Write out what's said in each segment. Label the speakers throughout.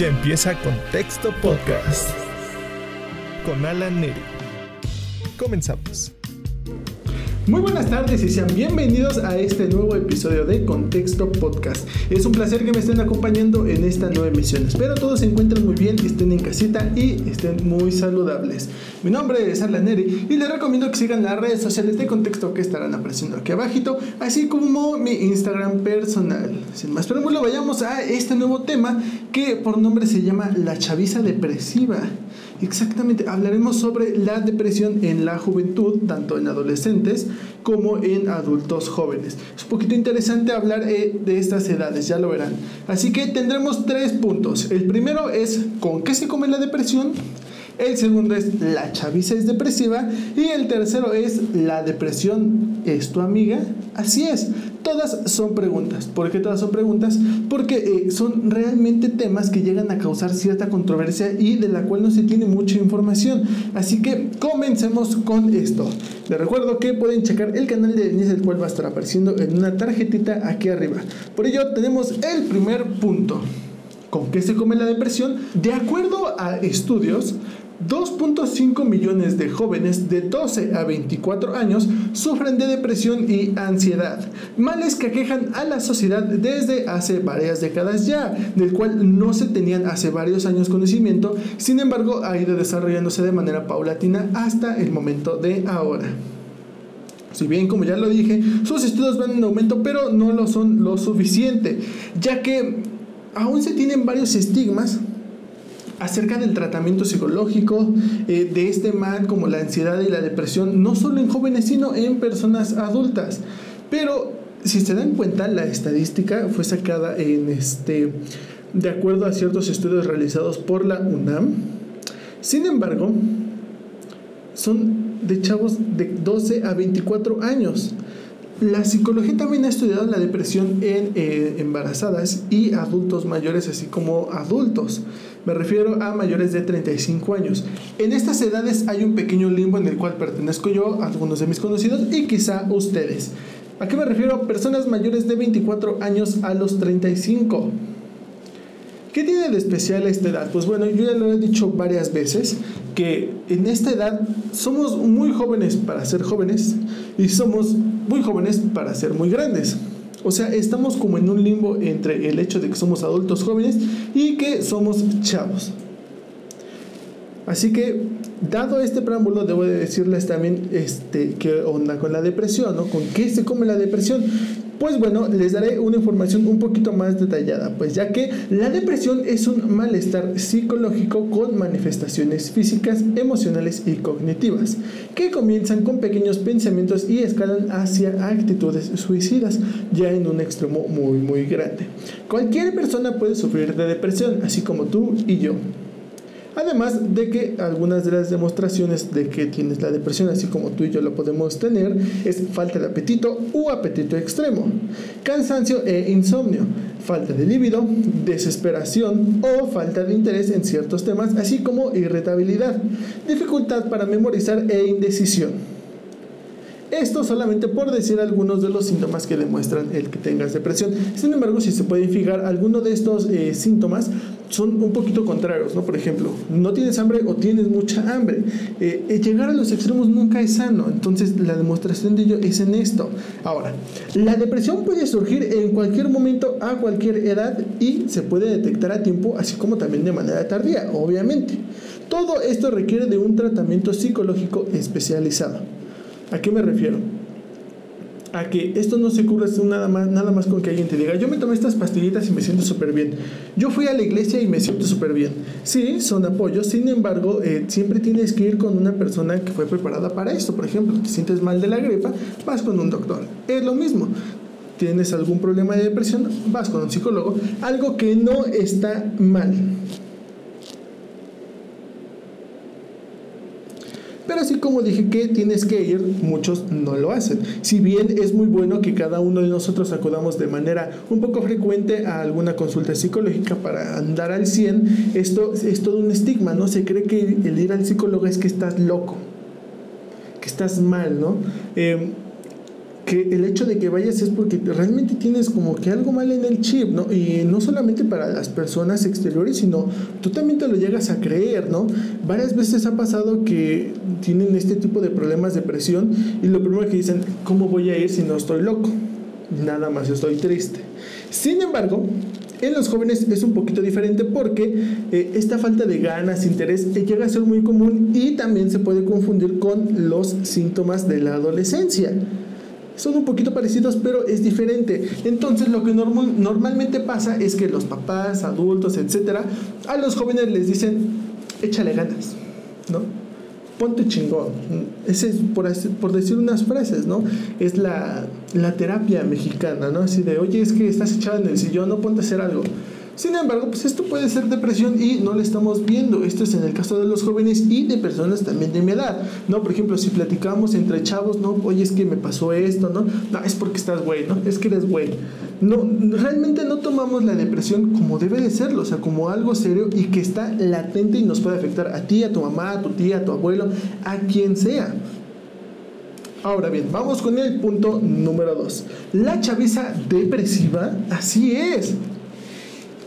Speaker 1: Ya empieza Contexto Podcast con Alan Neri. Comenzamos.
Speaker 2: Muy buenas tardes y sean bienvenidos a este nuevo episodio de Contexto Podcast. Es un placer que me estén acompañando en esta nueva emisión. Espero todos se encuentren muy bien, estén en casita y estén muy saludables. Mi nombre es Alan Neri y les recomiendo que sigan las redes sociales de Contexto que estarán apareciendo aquí abajito, así como mi Instagram personal. Sin más preámbulo, vayamos a este nuevo tema que por nombre se llama La chaviza depresiva. Exactamente, hablaremos sobre la depresión en la juventud, tanto en adolescentes como en adultos jóvenes. Es un poquito interesante hablar eh, de estas edades, ya lo verán. Así que tendremos tres puntos. El primero es con qué se come la depresión. El segundo es la chaviza es depresiva. Y el tercero es la depresión es tu amiga. Así es, todas son preguntas. ¿Por qué todas son preguntas? Porque eh, son realmente temas que llegan a causar cierta controversia y de la cual no se tiene mucha información. Así que comencemos con esto. Les recuerdo que pueden checar el canal de Denise, el cual va a estar apareciendo en una tarjetita aquí arriba. Por ello tenemos el primer punto. ¿Con qué se come la depresión? De acuerdo a estudios, 2.5 millones de jóvenes de 12 a 24 años sufren de depresión y ansiedad, males que aquejan a la sociedad desde hace varias décadas ya, del cual no se tenían hace varios años conocimiento, sin embargo ha ido desarrollándose de manera paulatina hasta el momento de ahora. Si bien, como ya lo dije, sus estudios van en aumento, pero no lo son lo suficiente, ya que aún se tienen varios estigmas acerca del tratamiento psicológico eh, de este mal como la ansiedad y la depresión, no solo en jóvenes, sino en personas adultas. Pero si se dan cuenta, la estadística fue sacada en este, de acuerdo a ciertos estudios realizados por la UNAM. Sin embargo, son de chavos de 12 a 24 años. La psicología también ha estudiado la depresión en eh, embarazadas y adultos mayores, así como adultos. Me refiero a mayores de 35 años. En estas edades hay un pequeño limbo en el cual pertenezco yo, algunos de mis conocidos y quizá ustedes. ¿A qué me refiero? Personas mayores de 24 años a los 35. ¿Qué tiene de especial esta edad? Pues bueno, yo ya lo he dicho varias veces, que en esta edad somos muy jóvenes para ser jóvenes y somos muy jóvenes para ser muy grandes. O sea, estamos como en un limbo entre el hecho de que somos adultos jóvenes y que somos chavos. Así que, dado este preámbulo, debo decirles también este, qué onda con la depresión, ¿no? ¿Con qué se come la depresión? Pues bueno, les daré una información un poquito más detallada, pues ya que la depresión es un malestar psicológico con manifestaciones físicas, emocionales y cognitivas, que comienzan con pequeños pensamientos y escalan hacia actitudes suicidas, ya en un extremo muy muy grande. Cualquier persona puede sufrir de depresión, así como tú y yo. Además de que algunas de las demostraciones de que tienes la depresión, así como tú y yo lo podemos tener, es falta de apetito u apetito extremo, cansancio e insomnio, falta de líbido, desesperación o falta de interés en ciertos temas, así como irritabilidad, dificultad para memorizar e indecisión. Esto solamente por decir algunos de los síntomas que demuestran el que tengas depresión. Sin embargo, si se pueden fijar, algunos de estos eh, síntomas son un poquito contrarios, ¿no? Por ejemplo, no tienes hambre o tienes mucha hambre. Eh, eh, llegar a los extremos nunca es sano, entonces la demostración de ello es en esto. Ahora, la depresión puede surgir en cualquier momento, a cualquier edad y se puede detectar a tiempo, así como también de manera tardía, obviamente. Todo esto requiere de un tratamiento psicológico especializado. ¿A qué me refiero? A que esto no se cura nada más, nada más con que alguien te diga, yo me tomé estas pastillitas y me siento súper bien. Yo fui a la iglesia y me siento súper bien. Sí, son apoyos, sin embargo, eh, siempre tienes que ir con una persona que fue preparada para esto. Por ejemplo, te sientes mal de la gripa, vas con un doctor. Es lo mismo tienes algún problema de depresión, vas con un psicólogo, algo que no está mal. Pero así como dije que tienes que ir, muchos no lo hacen. Si bien es muy bueno que cada uno de nosotros acudamos de manera un poco frecuente a alguna consulta psicológica para andar al 100, esto es todo un estigma, ¿no? Se cree que el ir al psicólogo es que estás loco, que estás mal, ¿no? Eh, que el hecho de que vayas es porque realmente tienes como que algo mal en el chip, ¿no? Y no solamente para las personas exteriores, sino tú también te lo llegas a creer, ¿no? Varias veces ha pasado que tienen este tipo de problemas de presión y lo primero que dicen, ¿cómo voy a ir si no estoy loco? Nada más estoy triste. Sin embargo, en los jóvenes es un poquito diferente porque eh, esta falta de ganas, interés, eh, llega a ser muy común y también se puede confundir con los síntomas de la adolescencia son un poquito parecidos, pero es diferente. Entonces, lo que normalmente pasa es que los papás, adultos, etcétera, a los jóvenes les dicen, échale ganas, ¿no? Ponte chingón. Ese es por, decir unas frases, ¿no? Es la, la terapia mexicana, ¿no? Así de, oye, es que estás echado en el sillón, no ponte a hacer algo. Sin embargo, pues esto puede ser depresión y no lo estamos viendo. Esto es en el caso de los jóvenes y de personas también de mi edad. No, por ejemplo, si platicamos entre chavos, no, oye, es que me pasó esto, ¿no? No, es porque estás güey, ¿no? Es que eres güey. No, realmente no tomamos la depresión como debe de serlo, o sea, como algo serio y que está latente y nos puede afectar a ti, a tu mamá, a tu tía, a tu abuelo, a quien sea. Ahora bien, vamos con el punto número 2. La chaviza depresiva, así es.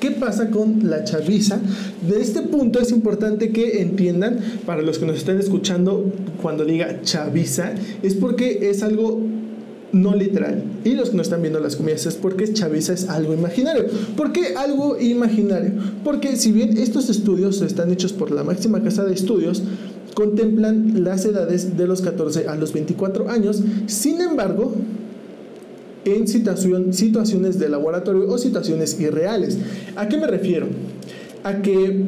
Speaker 2: ¿Qué pasa con la chaviza? De este punto es importante que entiendan, para los que nos están escuchando, cuando diga chaviza, es porque es algo no literal. Y los que no están viendo las comillas es porque chaviza es algo imaginario. ¿Por qué algo imaginario? Porque si bien estos estudios están hechos por la máxima casa de estudios, contemplan las edades de los 14 a los 24 años, sin embargo, en situaciones de laboratorio o situaciones irreales. ¿A qué me refiero? A que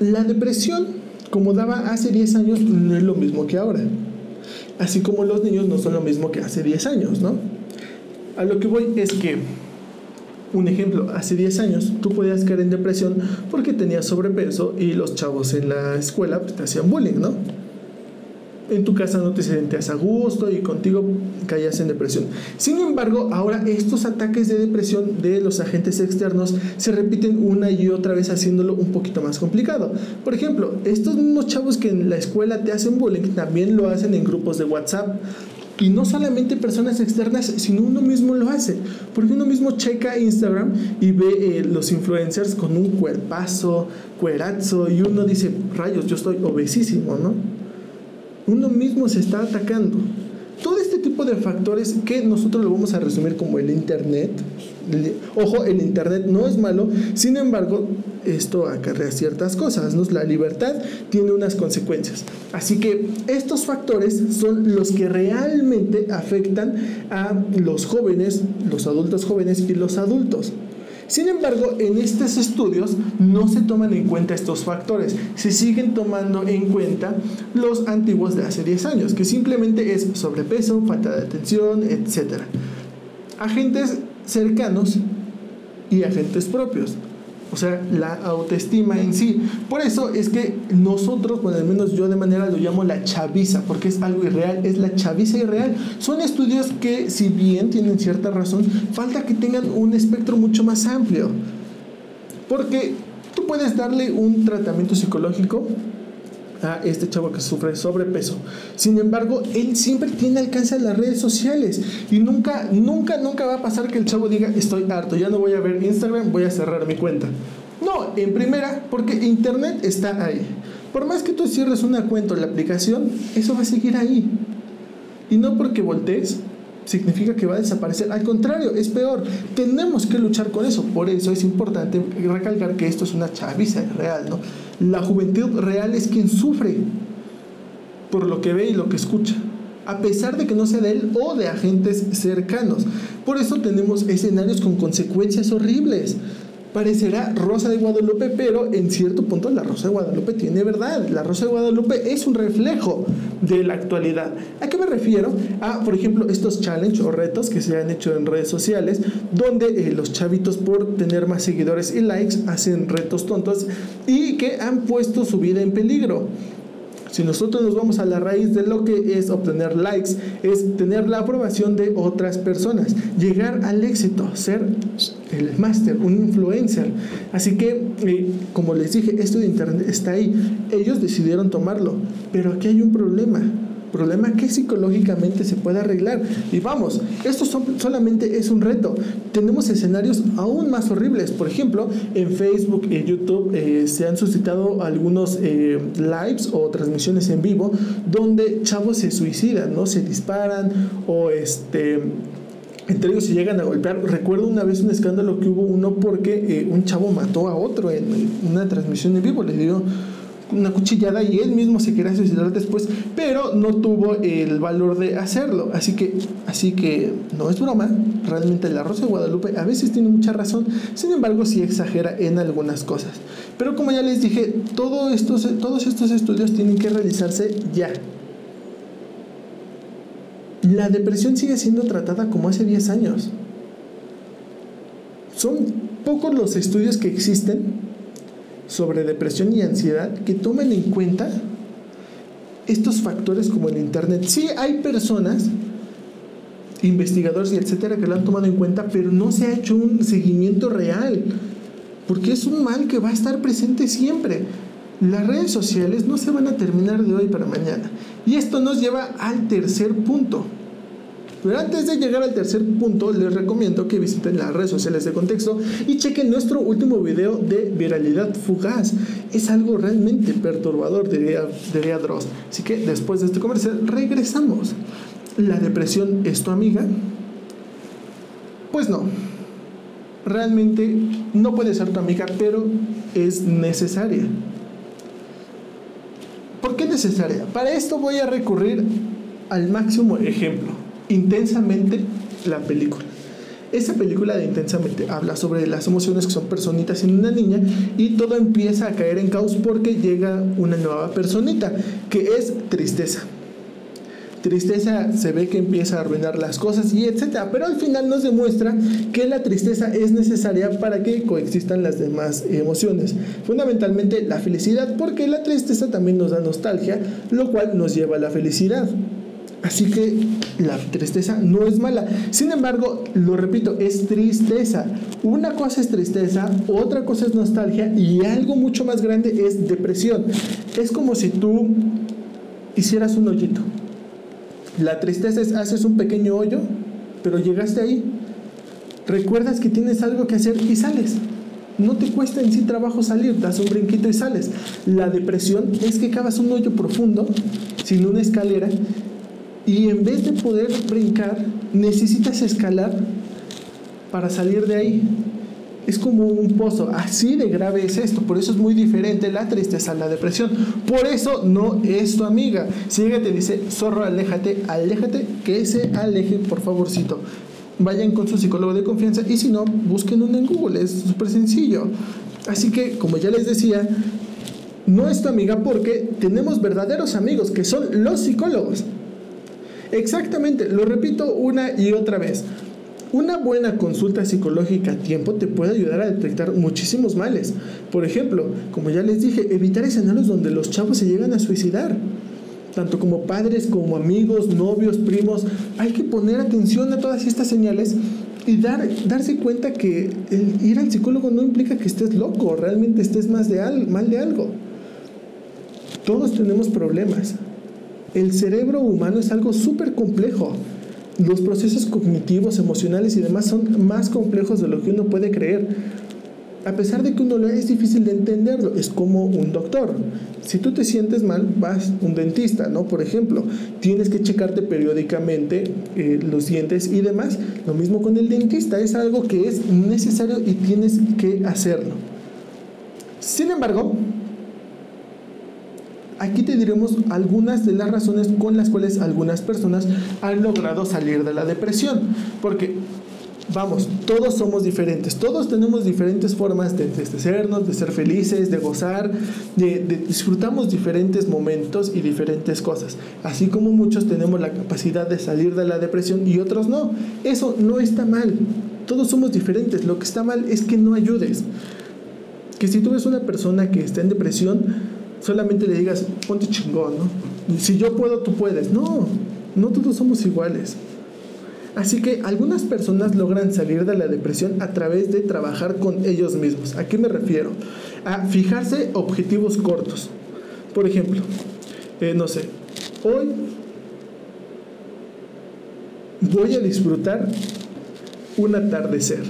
Speaker 2: la depresión, como daba hace 10 años, no es lo mismo que ahora. Así como los niños no son lo mismo que hace 10 años, ¿no? A lo que voy es que, un ejemplo, hace 10 años tú podías caer en depresión porque tenías sobrepeso y los chavos en la escuela pues, te hacían bullying, ¿no? En tu casa no te sentías a gusto y contigo caías en depresión. Sin embargo, ahora estos ataques de depresión de los agentes externos se repiten una y otra vez haciéndolo un poquito más complicado. Por ejemplo, estos mismos chavos que en la escuela te hacen bullying también lo hacen en grupos de WhatsApp. Y no solamente personas externas, sino uno mismo lo hace. Porque uno mismo checa Instagram y ve eh, los influencers con un cuerpazo, cuerazo, y uno dice, rayos, yo estoy obesísimo, ¿no? Uno mismo se está atacando. Todo este tipo de factores que nosotros lo vamos a resumir como el Internet. Ojo, el Internet no es malo, sin embargo, esto acarrea ciertas cosas. ¿no? La libertad tiene unas consecuencias. Así que estos factores son los que realmente afectan a los jóvenes, los adultos jóvenes y los adultos. Sin embargo, en estos estudios no se toman en cuenta estos factores, se siguen tomando en cuenta los antiguos de hace 10 años, que simplemente es sobrepeso, falta de atención, etc. Agentes cercanos y agentes propios. O sea, la autoestima en sí. Por eso es que nosotros, bueno, al menos yo de manera lo llamo la chaviza, porque es algo irreal, es la chaviza irreal. Son estudios que, si bien tienen cierta razón, falta que tengan un espectro mucho más amplio. Porque tú puedes darle un tratamiento psicológico a este chavo que sufre sobrepeso. Sin embargo, él siempre tiene alcance a las redes sociales y nunca, nunca, nunca va a pasar que el chavo diga, estoy harto, ya no voy a ver Instagram, voy a cerrar mi cuenta. No, en primera, porque Internet está ahí. Por más que tú cierres una cuenta o la aplicación, eso va a seguir ahí. Y no porque voltees, significa que va a desaparecer. Al contrario, es peor. Tenemos que luchar con eso. Por eso es importante recalcar que esto es una chaviza real, ¿no? La juventud real es quien sufre por lo que ve y lo que escucha, a pesar de que no sea de él o de agentes cercanos. Por eso tenemos escenarios con consecuencias horribles parecerá Rosa de Guadalupe, pero en cierto punto la Rosa de Guadalupe tiene verdad. La Rosa de Guadalupe es un reflejo de la actualidad. ¿A qué me refiero? A, por ejemplo, estos challenges o retos que se han hecho en redes sociales, donde eh, los chavitos por tener más seguidores y likes hacen retos tontos y que han puesto su vida en peligro. Si nosotros nos vamos a la raíz de lo que es obtener likes, es tener la aprobación de otras personas, llegar al éxito, ser el máster, un influencer. Así que, eh, como les dije, esto de internet está ahí. Ellos decidieron tomarlo, pero aquí hay un problema problema que psicológicamente se puede arreglar. Y vamos, esto solamente es un reto. Tenemos escenarios aún más horribles. Por ejemplo, en Facebook y YouTube eh, se han suscitado algunos eh, lives o transmisiones en vivo donde chavos se suicidan, ¿no? Se disparan o este entre ellos se llegan a golpear. Recuerdo una vez un escándalo que hubo uno porque eh, un chavo mató a otro en una transmisión en vivo, le dio una cuchillada y él mismo se quería suicidar después, pero no tuvo el valor de hacerlo. Así que, así que no es broma, realmente la Rosa de Guadalupe a veces tiene mucha razón, sin embargo sí exagera en algunas cosas. Pero como ya les dije, estos, todos estos estudios tienen que realizarse ya. La depresión sigue siendo tratada como hace 10 años. Son pocos los estudios que existen sobre depresión y ansiedad que tomen en cuenta estos factores como el Internet. Sí hay personas, investigadores y etcétera, que lo han tomado en cuenta, pero no se ha hecho un seguimiento real, porque es un mal que va a estar presente siempre. Las redes sociales no se van a terminar de hoy para mañana. Y esto nos lleva al tercer punto. Pero antes de llegar al tercer punto, les recomiendo que visiten las redes sociales de contexto y chequen nuestro último video de viralidad fugaz. Es algo realmente perturbador, diría, diría Dross. Así que después de este comercial, regresamos. ¿La depresión es tu amiga? Pues no. Realmente no puede ser tu amiga, pero es necesaria. ¿Por qué necesaria? Para esto voy a recurrir al máximo ejemplo intensamente la película. Esa película de Intensamente habla sobre las emociones que son personitas en una niña y todo empieza a caer en caos porque llega una nueva personita que es tristeza. Tristeza se ve que empieza a arruinar las cosas y etcétera, pero al final nos demuestra que la tristeza es necesaria para que coexistan las demás emociones. Fundamentalmente la felicidad, porque la tristeza también nos da nostalgia, lo cual nos lleva a la felicidad. Así que la tristeza no es mala. Sin embargo, lo repito, es tristeza. Una cosa es tristeza, otra cosa es nostalgia y algo mucho más grande es depresión. Es como si tú hicieras un hoyito. La tristeza es haces un pequeño hoyo, pero llegaste ahí. Recuerdas que tienes algo que hacer y sales. No te cuesta en sí trabajo salir, das un brinquito y sales. La depresión es que cavas un hoyo profundo, sin una escalera, y en vez de poder brincar, necesitas escalar para salir de ahí. Es como un pozo, así de grave es esto, por eso es muy diferente la tristeza a la depresión. Por eso no es tu amiga. Si ella te dice, zorro, aléjate, aléjate, que se aleje, por favorcito. Vayan con su psicólogo de confianza y si no, busquen uno en Google, es súper sencillo. Así que, como ya les decía, no es tu amiga porque tenemos verdaderos amigos que son los psicólogos. Exactamente, lo repito una y otra vez. Una buena consulta psicológica a tiempo te puede ayudar a detectar muchísimos males. Por ejemplo, como ya les dije, evitar escenarios donde los chavos se llegan a suicidar. Tanto como padres, como amigos, novios, primos. Hay que poner atención a todas estas señales y dar, darse cuenta que ir al psicólogo no implica que estés loco, realmente estés más de mal de algo. Todos tenemos problemas. El cerebro humano es algo súper complejo. Los procesos cognitivos, emocionales y demás son más complejos de lo que uno puede creer. A pesar de que uno lo es difícil de entenderlo, es como un doctor. Si tú te sientes mal, vas a un dentista, ¿no? Por ejemplo, tienes que checarte periódicamente eh, los dientes y demás. Lo mismo con el dentista, es algo que es necesario y tienes que hacerlo. Sin embargo, Aquí te diremos algunas de las razones con las cuales algunas personas han logrado salir de la depresión. Porque, vamos, todos somos diferentes, todos tenemos diferentes formas de entristecernos, de ser felices, de gozar, de, de, disfrutamos diferentes momentos y diferentes cosas. Así como muchos tenemos la capacidad de salir de la depresión y otros no. Eso no está mal. Todos somos diferentes. Lo que está mal es que no ayudes. Que si tú ves una persona que está en depresión, solamente le digas, ponte chingón, ¿no? Si yo puedo, tú puedes. No, no todos somos iguales. Así que algunas personas logran salir de la depresión a través de trabajar con ellos mismos. ¿A qué me refiero? A fijarse objetivos cortos. Por ejemplo, eh, no sé, hoy voy a disfrutar un atardecer.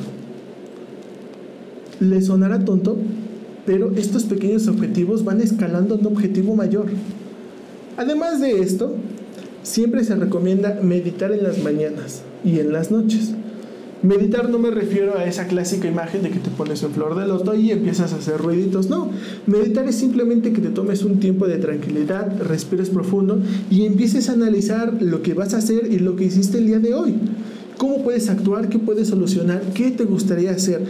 Speaker 2: Le sonará tonto, pero estos pequeños objetivos van escalando a un objetivo mayor. Además de esto, siempre se recomienda meditar en las mañanas y en las noches. Meditar no me refiero a esa clásica imagen de que te pones en flor de loto y empiezas a hacer ruiditos. No, meditar es simplemente que te tomes un tiempo de tranquilidad, respires profundo y empieces a analizar lo que vas a hacer y lo que hiciste el día de hoy. ¿Cómo puedes actuar? ¿Qué puedes solucionar? ¿Qué te gustaría hacer?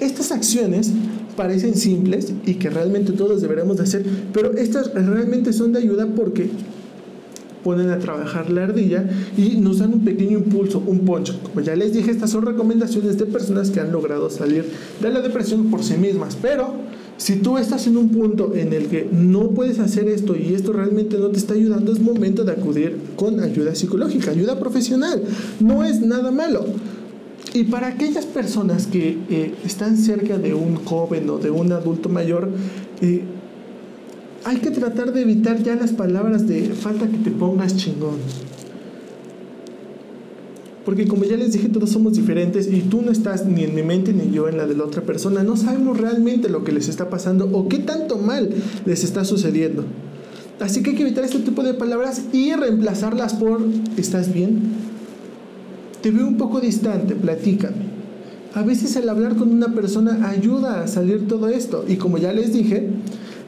Speaker 2: Estas acciones parecen simples y que realmente todos deberemos de hacer, pero estas realmente son de ayuda porque ponen a trabajar la ardilla y nos dan un pequeño impulso, un poncho. Como ya les dije, estas son recomendaciones de personas que han logrado salir de la depresión por sí mismas, pero si tú estás en un punto en el que no puedes hacer esto y esto realmente no te está ayudando, es momento de acudir con ayuda psicológica, ayuda profesional. No es nada malo. Y para aquellas personas que eh, están cerca de un joven o de un adulto mayor, eh, hay que tratar de evitar ya las palabras de falta que te pongas chingón. Porque como ya les dije, todos somos diferentes y tú no estás ni en mi mente ni yo en la de la otra persona. No sabemos realmente lo que les está pasando o qué tanto mal les está sucediendo. Así que hay que evitar este tipo de palabras y reemplazarlas por ¿estás bien? Te veo un poco distante, platícame. A veces el hablar con una persona ayuda a salir todo esto. Y como ya les dije,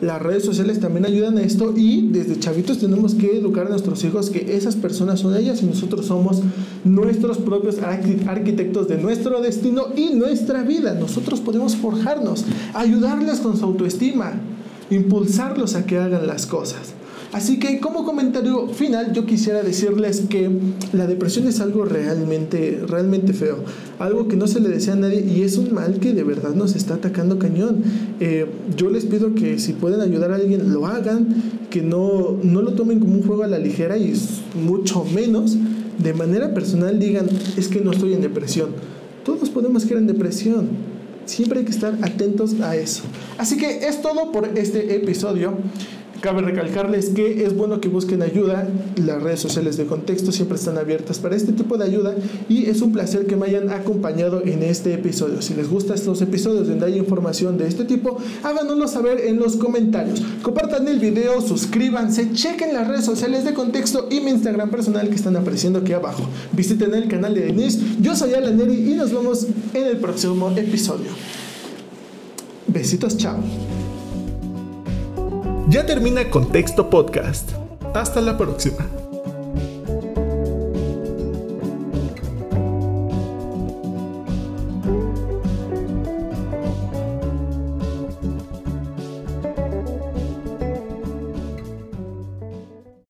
Speaker 2: las redes sociales también ayudan a esto y desde chavitos tenemos que educar a nuestros hijos que esas personas son ellas y nosotros somos nuestros propios arquitectos de nuestro destino y nuestra vida. Nosotros podemos forjarnos, ayudarles con su autoestima, impulsarlos a que hagan las cosas. Así que como comentario final yo quisiera decirles que la depresión es algo realmente, realmente feo, algo que no se le desea a nadie y es un mal que de verdad nos está atacando cañón. Eh, yo les pido que si pueden ayudar a alguien lo hagan, que no, no lo tomen como un juego a la ligera y mucho menos de manera personal digan es que no estoy en depresión. Todos podemos caer en depresión. Siempre hay que estar atentos a eso. Así que es todo por este episodio. Cabe recalcarles que es bueno que busquen ayuda. Las redes sociales de contexto siempre están abiertas para este tipo de ayuda y es un placer que me hayan acompañado en este episodio. Si les gustan estos episodios donde hay información de este tipo, háganoslo saber en los comentarios. Compartan el video, suscríbanse, chequen las redes sociales de contexto y mi Instagram personal que están apareciendo aquí abajo. Visiten el canal de Denise. Yo soy Alan Neri y nos vemos en el próximo episodio. Besitos, chao.
Speaker 1: Ya termina Contexto Podcast. Hasta la próxima.